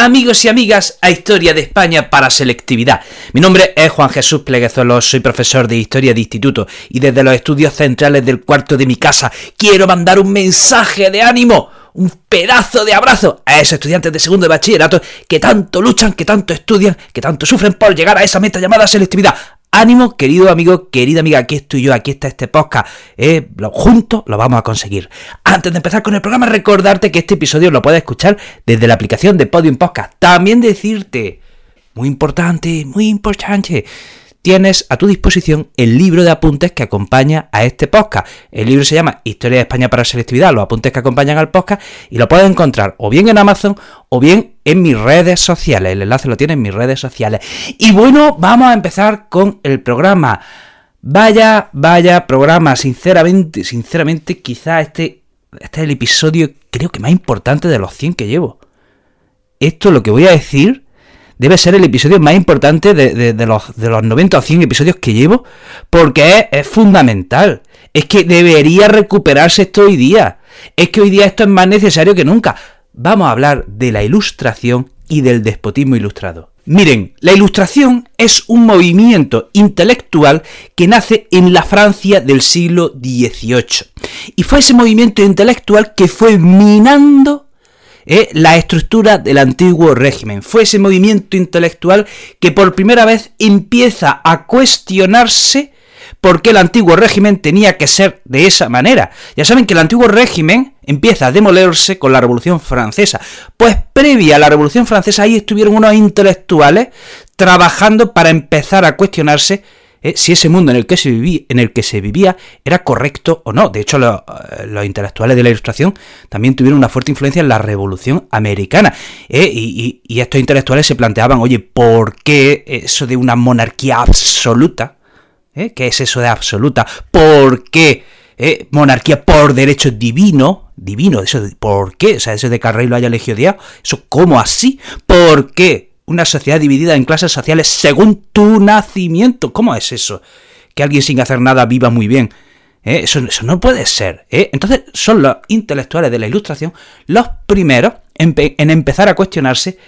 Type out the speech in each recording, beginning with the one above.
amigos y amigas, a Historia de España para Selectividad. Mi nombre es Juan Jesús Pleguezuelos, soy profesor de Historia de Instituto y desde los estudios centrales del cuarto de mi casa quiero mandar un mensaje de ánimo, un pedazo de abrazo a esos estudiantes de segundo de bachillerato que tanto luchan, que tanto estudian, que tanto sufren por llegar a esa meta llamada selectividad. Ánimo, querido amigo, querida amiga, aquí estoy yo, aquí está este podcast. Eh, juntos lo vamos a conseguir. Antes de empezar con el programa, recordarte que este episodio lo puedes escuchar desde la aplicación de Podium Podcast. También decirte, muy importante, muy importante, tienes a tu disposición el libro de apuntes que acompaña a este podcast. El libro se llama Historia de España para Selectividad, los apuntes que acompañan al podcast, y lo puedes encontrar o bien en Amazon o bien en mis redes sociales. El enlace lo tienes en mis redes sociales. Y bueno, vamos a empezar con el programa. Vaya, vaya programa, sinceramente, sinceramente, quizá este, este es el episodio creo que más importante de los 100 que llevo. Esto lo que voy a decir debe ser el episodio más importante de, los, de los 90 o 100 episodios que llevo, porque es, fundamental. Es que debería recuperarse esto hoy día. Es que hoy día esto es más necesario que nunca. Vamos a hablar de la ilustración y del despotismo ilustrado. Miren, la ilustración es un movimiento intelectual que nace en la Francia del siglo XVIII. Y fue ese movimiento intelectual que fue minando la estructura del antiguo régimen. Fue ese movimiento intelectual que por primera vez empieza a cuestionarse por qué el antiguo régimen tenía que ser de esa manera. Ya saben que el antiguo régimen empieza a demolerse con la Revolución Francesa. Pues previa a la Revolución Francesa ahí estuvieron unos intelectuales trabajando para empezar a cuestionarse eh, si ese mundo en el, que se vivía, en el que se vivía era correcto o no. De hecho, eh, los intelectuales de la Ilustración también tuvieron una fuerte influencia en la Revolución Americana. Eh, y, estos intelectuales se planteaban, oye, ¿por qué eso de una monarquía absoluta? ¿Qué es eso de absoluta? ¿Por qué monarquía por derecho divino? Divino, eso, ¿por qué? O sea, eso de que el rey lo haya elegido ¿eso cómo así? ¿Por qué? Una sociedad dividida en clases sociales según tu nacimiento. ¿Cómo es eso? Que alguien sin hacer nada viva muy bien. ¿Eh? Eso, no puede ser. ¿eh? Entonces son los intelectuales de la Ilustración los primeros en, empezar a cuestionarse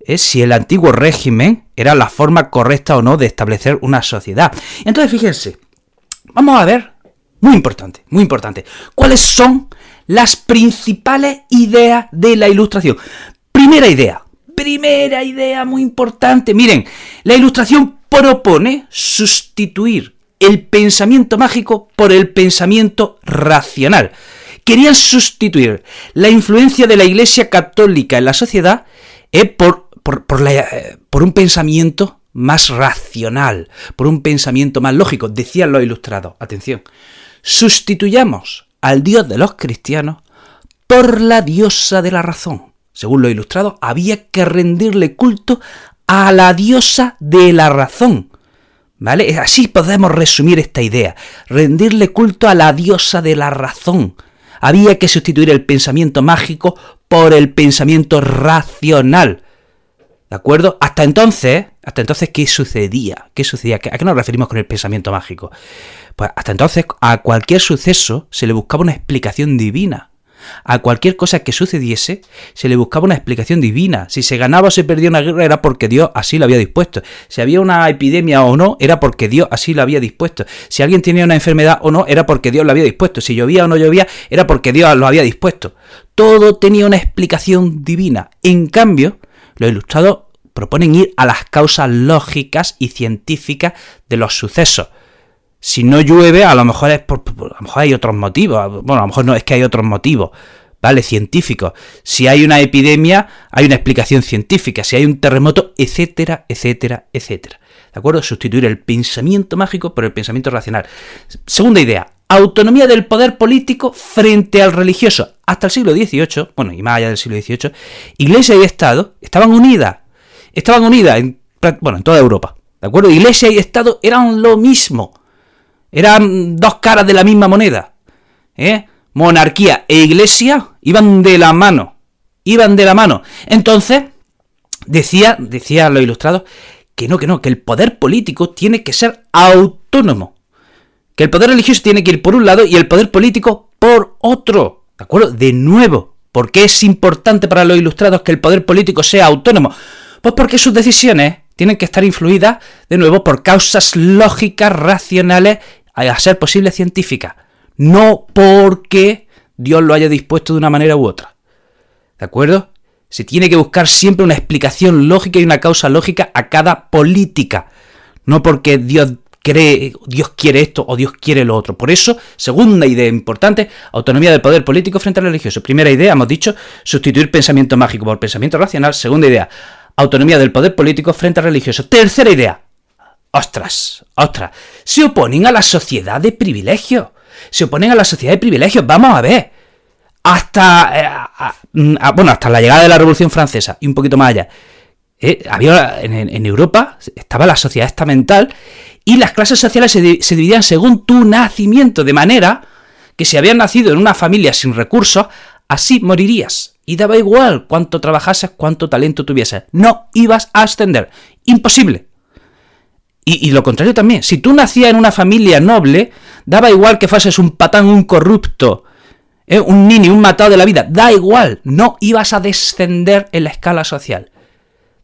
¿eh? si el antiguo régimen era la forma correcta o no de establecer una sociedad. Entonces fíjense, vamos a ver, muy importante, muy importante, cuáles son las principales ideas de la Ilustración. Primera idea, Primera idea muy importante. Miren, la ilustración propone sustituir el pensamiento mágico por el pensamiento racional. Querían sustituir la influencia de la Iglesia Católica en la sociedad eh, por, eh, por, un pensamiento más racional, por un pensamiento más lógico, decían los ilustrados. Atención, sustituyamos al Dios de los cristianos por la diosa de la razón según lo ilustrado, había que rendirle culto a la diosa de la razón. ¿Vale? Así podemos resumir esta idea. Rendirle culto a la diosa de la razón. Había que sustituir el pensamiento mágico por el pensamiento racional. ¿De acuerdo? Hasta entonces, hasta entonces, ¿qué sucedía? ¿Qué sucedía? ¿A qué nos referimos con el pensamiento mágico? Pues hasta entonces a cualquier suceso se le buscaba una explicación divina. A cualquier cosa que sucediese se le buscaba una explicación divina. Si se ganaba o se perdía una guerra era porque Dios así lo había dispuesto. Si había una epidemia o no era porque Dios así lo había dispuesto. Si alguien tenía una enfermedad o no era porque Dios lo había dispuesto. Si llovía o no llovía era porque Dios lo había dispuesto. Todo tenía una explicación divina. En cambio, los ilustrados proponen ir a las causas lógicas y científicas de los sucesos si no llueve, a lo mejor es por, a lo mejor hay otros motivos. Bueno, a lo mejor no es que hay otros motivos, ¿vale? Científicos. Si hay una epidemia, hay una explicación científica. Si hay un terremoto, etcétera, etcétera, etcétera. ¿De acuerdo? Sustituir el pensamiento mágico por el pensamiento racional. Segunda idea. Autonomía del poder político frente al religioso. Hasta el siglo XVIII, bueno, y más allá del siglo XVIII, Iglesia y Estado estaban unidas. Estaban unidas en, bueno, en toda Europa. ¿De acuerdo? Iglesia y Estado eran lo mismo. Eran dos caras de la misma moneda. ¿Eh? Monarquía e iglesia iban de la mano. Iban de la mano. Entonces, decía, decía los ilustrados, que no, que no, que el poder político tiene que ser autónomo. Que el poder religioso tiene que ir por un lado y el poder político por otro. ¿De acuerdo? De nuevo, ¿por qué es importante para los ilustrados que el poder político sea autónomo? Pues porque sus decisiones tienen que estar influidas, de nuevo, por causas lógicas, racionales, a ser posible científicas. No porque Dios lo haya dispuesto de una manera u otra. ¿De acuerdo? Se tiene que buscar siempre una explicación lógica y una causa lógica a cada política. No porque Dios cree, Dios quiere esto o Dios quiere lo otro. Por eso, segunda idea importante, autonomía del poder político frente al religioso. Primera idea, hemos dicho, sustituir pensamiento mágico por pensamiento racional. Segunda idea, autonomía del poder político frente al religioso. Tercera idea, ostras, ostras, se oponen a la sociedad de privilegios. Se oponen a la sociedad de privilegios. Vamos a ver. Hasta, eh, bueno, hasta la llegada de la Revolución Francesa y un poquito más allá. Eh, había en, Europa estaba la sociedad estamental y las clases sociales se, se dividían según tu nacimiento, de manera que si habías nacido en una familia sin recursos, así morirías. Y daba igual cuánto trabajases, cuánto talento tuvieses. No ibas a ascender. Imposible. Y, lo contrario también. Si tú nacías en una familia noble, daba igual que fueses un patán, un corrupto, ¿eh? un niño, un matado de la vida. Da igual. No ibas a descender en la escala social.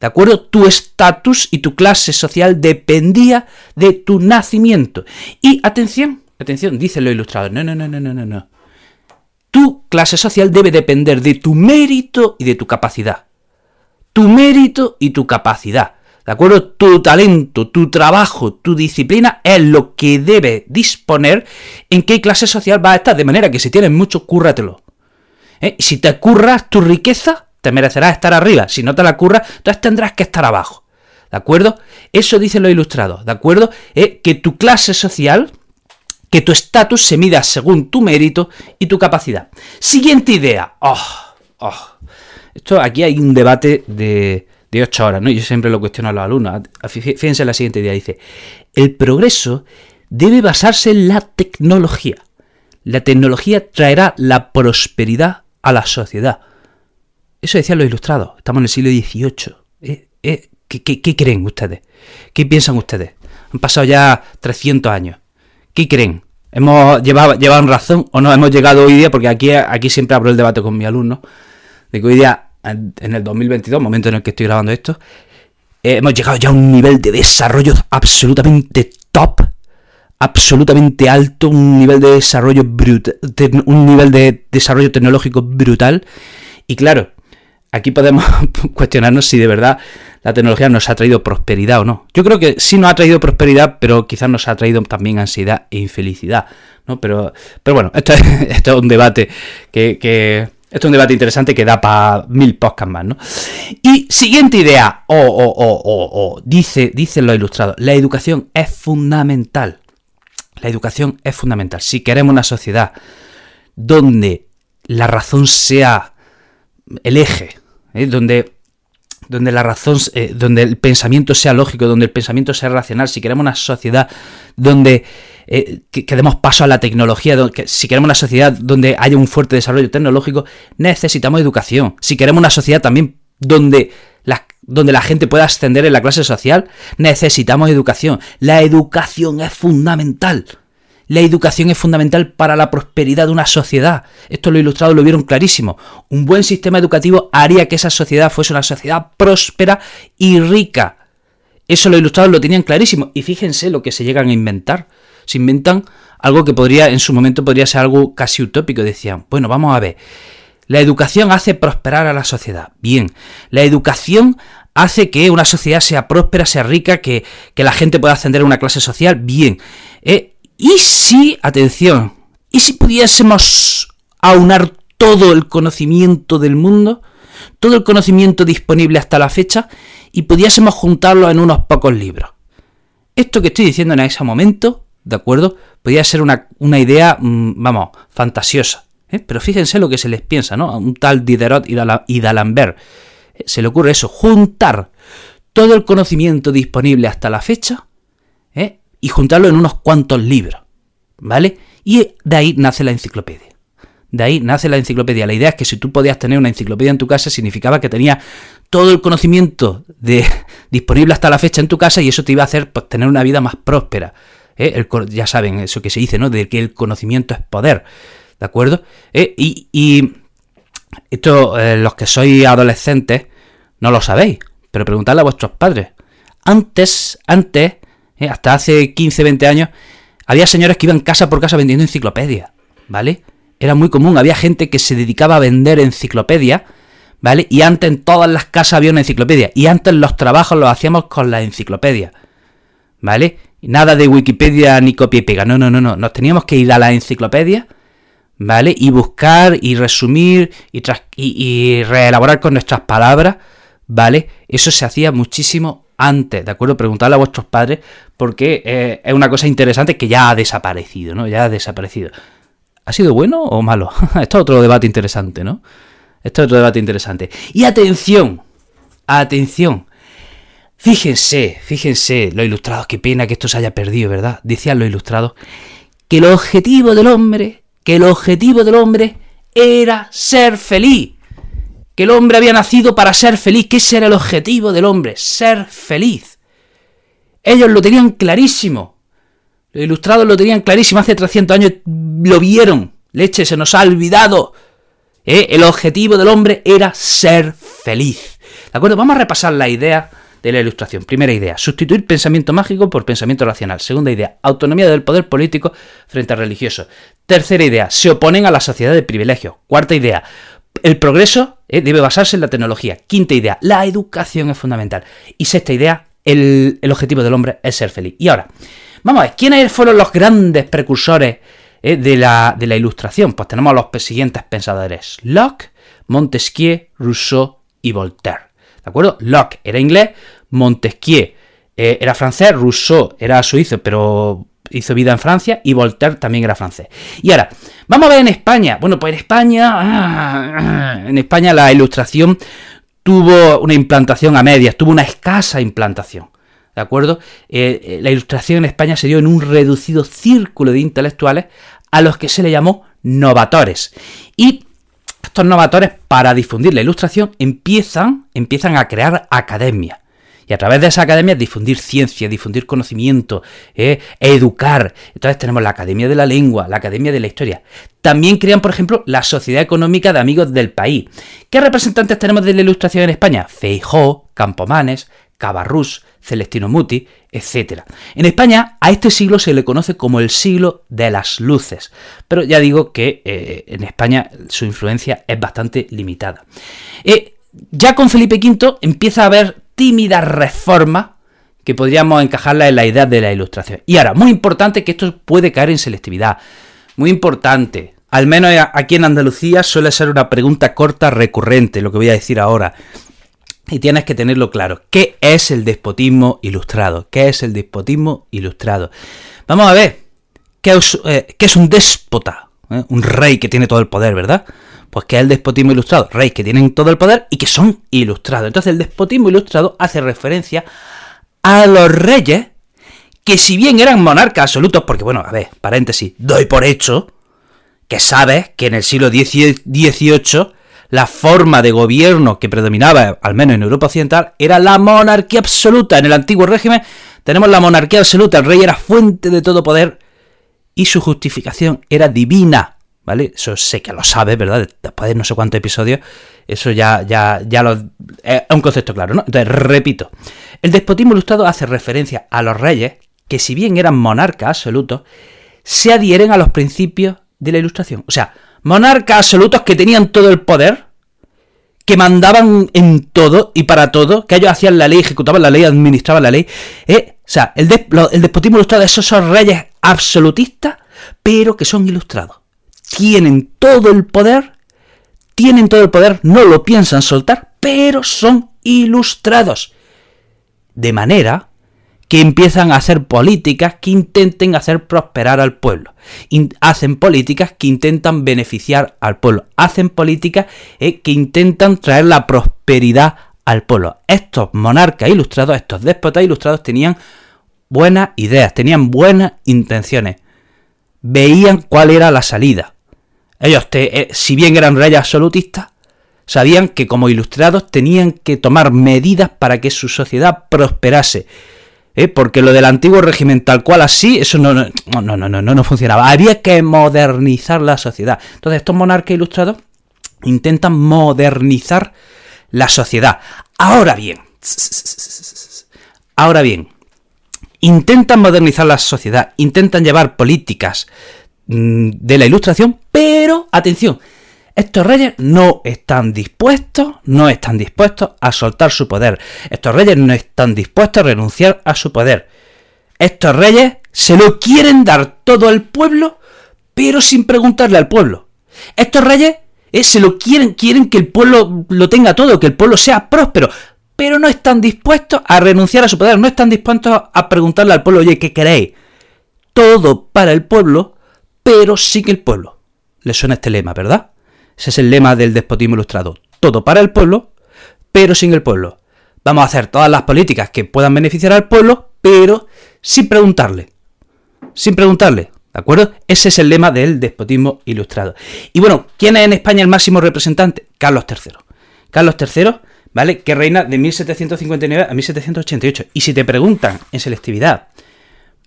¿De acuerdo? Tu estatus y tu clase social dependía de tu nacimiento. Y atención, atención, dice lo ilustrado. No, no, no, no, no, no, no. Tu clase social debe depender de tu mérito y de tu capacidad. Tu mérito y tu capacidad. ¿De acuerdo? Tu talento, tu trabajo, tu disciplina es lo que debe disponer en qué clase social va a estar. De manera que si tienes mucho, cúrratelo. ¿Eh? Si te curras tu riqueza, te merecerás estar arriba. Si no te la curras, entonces tendrás que estar abajo. ¿De acuerdo? Eso dicen los ilustrados. ¿De acuerdo? Eh, que tu clase social, que tu estatus se mida según tu mérito y tu capacidad. Siguiente idea. Oh, oh. Esto aquí hay un debate de, de 8 horas, ¿no? Yo siempre lo cuestiono a los alumnos. Fíjense en la siguiente idea. Dice, el progreso debe basarse en la tecnología. La tecnología traerá la prosperidad a la sociedad. Eso decían los ilustrados. Estamos en el siglo XVIII. ¿Eh? ¿Eh? ¿Qué, creen ustedes? ¿Qué piensan ustedes? Han pasado ya 300 años. ¿Qué creen? ¿Hemos llevado, llevado razón o no hemos llegado hoy día? Porque aquí, aquí siempre abro el debate con mi alumno. De que hoy día, en el 2022, momento en el que estoy grabando esto, eh, hemos llegado ya a un nivel de desarrollo absolutamente top absolutamente alto, un nivel de desarrollo brutal, un nivel de desarrollo tecnológico brutal. Y claro, aquí podemos cuestionarnos si de verdad la tecnología nos ha traído prosperidad o no. Yo creo que sí nos ha traído prosperidad, pero quizás nos ha traído también ansiedad e infelicidad. ¿no? Pero, pero bueno, esto es, esto es un debate que, esto es un debate interesante que da para mil podcasts más, ¿no? Y siguiente idea, o, dice, dicen los ilustrados, la educación es fundamental. La educación es fundamental. Si queremos una sociedad donde la razón sea el eje, ¿eh? donde, donde la razón, eh, donde el pensamiento sea lógico, donde el pensamiento sea racional, si queremos una sociedad donde eh, que, demos paso a la tecnología, si queremos una sociedad donde haya un fuerte desarrollo tecnológico, necesitamos educación. Si queremos una sociedad también donde la, donde la gente pueda ascender en la clase social, necesitamos educación. La educación es fundamental. La educación es fundamental para la prosperidad de una sociedad. Esto lo ilustrado lo vieron clarísimo. Un buen sistema educativo haría que esa sociedad fuese una sociedad próspera y rica. Eso lo ilustrados lo tenían clarísimo. Y fíjense lo que se llegan a inventar. Se inventan algo que podría, en su momento, podría ser algo casi utópico. Decían, bueno, vamos a ver. La educación hace prosperar a la sociedad. Bien. La educación hace que una sociedad sea próspera, sea rica, que, que la gente pueda ascender a una clase social. Bien. Eh, ¿Y si, atención, y si pudiésemos aunar todo el conocimiento del mundo, todo el conocimiento disponible hasta la fecha, y pudiésemos juntarlo en unos pocos libros? Esto que estoy diciendo en ese momento, ¿de acuerdo? Podría ser una, idea, mm, vamos, fantasiosa. ¿eh? Pero fíjense lo que se les piensa, ¿no? A un tal Diderot y D'Alembert. Eh, se le ocurre eso, juntar todo el conocimiento disponible hasta la fecha ¿eh? y juntarlo en unos cuantos libros, ¿vale? Y de ahí nace la enciclopedia. De ahí nace la enciclopedia. La idea es que si tú podías tener una enciclopedia en tu casa, significaba que tenías todo el conocimiento de, disponible hasta la fecha en tu casa y eso te iba a hacer pues, tener una vida más próspera. ¿Eh? ya saben eso que se dice, ¿no? De que el conocimiento es poder. ¿De acuerdo? ¿Eh? Y, esto, eh, los que sois adolescentes, no lo sabéis, pero preguntadle a vuestros padres. Antes, antes, hasta hace 15, 20 años, había señores que iban casa por casa vendiendo enciclopedias, ¿vale? Era muy común, había gente que se dedicaba a vender enciclopedias, ¿vale? Y antes en todas las casas había una enciclopedia, y antes los trabajos los hacíamos con la enciclopedia, ¿vale? Nada de Wikipedia ni copia y pega, no, no, no, no, nos teníamos que ir a la enciclopedia, ¿vale? Y buscar y resumir y, y, reelaborar con nuestras palabras, ¿vale? Eso se hacía muchísimo antes, ¿de acuerdo? Preguntarle a vuestros padres porque eh, es una cosa interesante que ya ha desaparecido, ¿no? Ya ha desaparecido. ¿Ha sido bueno o malo? Esto es otro debate interesante, ¿no? Esto es otro debate interesante. Y atención, atención. Fíjense, fíjense, los ilustrados, qué pena que esto se haya perdido, ¿verdad? Decían los ilustrados que el objetivo del hombre, que el objetivo del hombre era ser feliz. Que el hombre había nacido para ser feliz, que ese era el objetivo del hombre, ser feliz. Ellos lo tenían clarísimo. Los ilustrados lo tenían clarísimo, hace 300 años lo vieron. Leche, se nos ha olvidado. ¿Eh? El objetivo del hombre era ser feliz. ¿De acuerdo? Vamos a repasar la idea de la ilustración. Primera idea, sustituir pensamiento mágico por pensamiento racional. Segunda idea, autonomía del poder político frente al religioso. Tercera idea, se oponen a la sociedad de privilegios. Cuarta idea, el progreso ¿eh? debe basarse en la tecnología. Quinta idea, la educación es fundamental. Y sexta idea, el, el objetivo del hombre es ser feliz. Y ahora, Vamos a ver, ¿quiénes fueron los grandes precursores eh, de, la, ilustración? Pues tenemos a los siguientes pensadores. Locke, Montesquieu, Rousseau y Voltaire. ¿De acuerdo? Locke era inglés, Montesquieu eh, era francés, Rousseau era suizo, pero hizo vida en Francia y Voltaire también era francés. Y ahora, vamos a ver en España. Bueno, pues en España, ah, en España la ilustración tuvo una implantación a medias, tuvo una escasa implantación. ¿de acuerdo? Eh, eh, la ilustración en España se dio en un reducido círculo de intelectuales a los que se le llamó novatores. Y estos novatores, para difundir la ilustración, empiezan, empiezan a crear academias. Y a través de esa academia difundir ciencia, difundir conocimiento, eh, educar. Entonces tenemos la Academia de la Lengua, la Academia de la Historia. También crean, por ejemplo, la Sociedad Económica de Amigos del País. ¿Qué representantes tenemos de la Ilustración en España? Feijó, Campomanes, Cabarrús, Celestino Muti, etc. En España a este siglo se le conoce como el siglo de las luces, pero ya digo que eh, en España su influencia es bastante limitada. Eh, ya con Felipe V empieza a haber tímidas reformas que podríamos encajarla en la idea de la ilustración. Y ahora, muy importante que esto puede caer en selectividad. Muy importante. Al menos aquí en Andalucía suele ser una pregunta corta recurrente, lo que voy a decir ahora. Y tienes que tenerlo claro. ¿Qué es el despotismo ilustrado? ¿Qué es el despotismo ilustrado? Vamos a ver. ¿Qué es, eh, un déspota? ¿Eh? Un rey que tiene todo el poder, ¿verdad? Pues ¿qué es el despotismo ilustrado? Reyes que tienen todo el poder y que son ilustrados. Entonces el despotismo ilustrado hace referencia a los reyes que si bien eran monarcas absolutos, porque bueno, a ver, paréntesis, doy por hecho que sabes que en el siglo XVIII la forma de gobierno que predominaba, al menos en Europa Occidental, era la monarquía absoluta. En el antiguo régimen tenemos la monarquía absoluta, el rey era fuente de todo poder y su justificación era divina. ¿Vale? Eso sé que lo sabes, ¿verdad? Después de no sé cuántos episodios, eso ya, ya, ya lo. Es un concepto claro, ¿no? Entonces, repito, el despotismo ilustrado hace referencia a los reyes que, si bien eran monarcas absolutos, se adhieren a los principios de la ilustración. O sea, monarcas absolutos que tenían todo el poder, que mandaban en todo y para todo, que ellos hacían la ley, ejecutaban la ley, administraban la ley. Eh, o sea, el, despotismo ilustrado de esos son reyes absolutistas, pero que son ilustrados. Tienen todo el poder, tienen todo el poder, no lo piensan soltar, pero son ilustrados. De manera que empiezan a hacer políticas que intenten hacer prosperar al pueblo. hacen políticas que intentan beneficiar al pueblo. Hacen políticas eh, que intentan traer la prosperidad al pueblo. Estos monarcas ilustrados, estos déspotas ilustrados tenían buenas ideas, tenían buenas intenciones. Veían cuál era la salida. Ellos, eh, si bien eran reyes absolutistas, sabían que como ilustrados tenían que tomar medidas para que su sociedad prosperase. ¿Eh? Porque lo del antiguo régimen tal cual así, eso no no, no, no, no, no funcionaba. Había que modernizar la sociedad. Entonces estos monarcas ilustrados intentan modernizar la sociedad. Ahora bien, ahora bien, intentan modernizar la sociedad, intentan llevar políticas mm, de la ilustración, pero atención, estos reyes no están dispuestos, no están dispuestos a soltar su poder. Estos reyes no están dispuestos a renunciar a su poder. Estos reyes se lo quieren dar todo al pueblo, pero sin preguntarle al pueblo. Estos reyes eh, se lo quieren, quieren que el pueblo lo tenga todo, que el pueblo sea próspero, pero no están dispuestos a renunciar a su poder, no están dispuestos a preguntarle al pueblo, oye, ¿qué queréis? Todo para el pueblo, pero sin el pueblo. Le suena este lema, ¿verdad? Ese es el lema del despotismo ilustrado. Todo para el pueblo, pero sin el pueblo. Vamos a hacer todas las políticas que puedan beneficiar al pueblo, pero sin preguntarle. Sin preguntarle. ¿De acuerdo? Ese es el lema del despotismo ilustrado. Y bueno, ¿quién es en España el máximo representante? Carlos III. Carlos III, ¿vale? Que reina de 1759 a 1788. Y si te preguntan en selectividad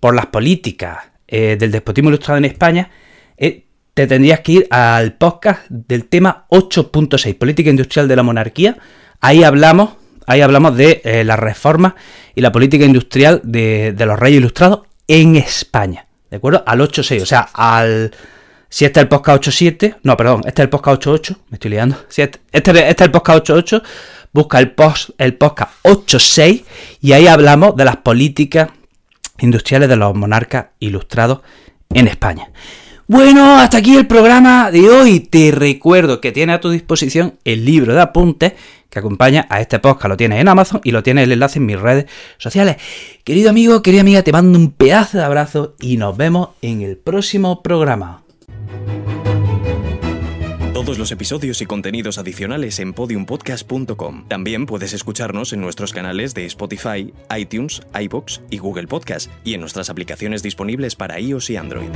por las políticas eh, del despotismo ilustrado en España, eh, te tendrías que ir al podcast del tema 8.6, Política Industrial de la Monarquía. Ahí hablamos, ahí hablamos de eh, la reforma y la política industrial de, los reyes ilustrados en España. ¿De acuerdo? Al 8.6, o sea, al... Si este es el podcast 8.7, no, perdón, este es el podcast 8.8, me estoy liando. Si este, este, este, es el podcast 8.8, busca el, post, el podcast 8.6 y ahí hablamos de las políticas industriales de los monarcas ilustrados en España. Bueno, hasta aquí el programa de hoy. Te recuerdo que tiene a tu disposición el libro de apuntes que acompaña a este podcast. Lo tienes en Amazon y lo tienes el enlace en mis redes sociales. Querido amigo, querida amiga, te mando un pedazo de abrazo y nos vemos en el próximo programa. Todos los episodios y contenidos adicionales en podiumpodcast.com. También puedes escucharnos en nuestros canales de Spotify, iTunes, iBox y Google Podcast y en nuestras aplicaciones disponibles para iOS y Android.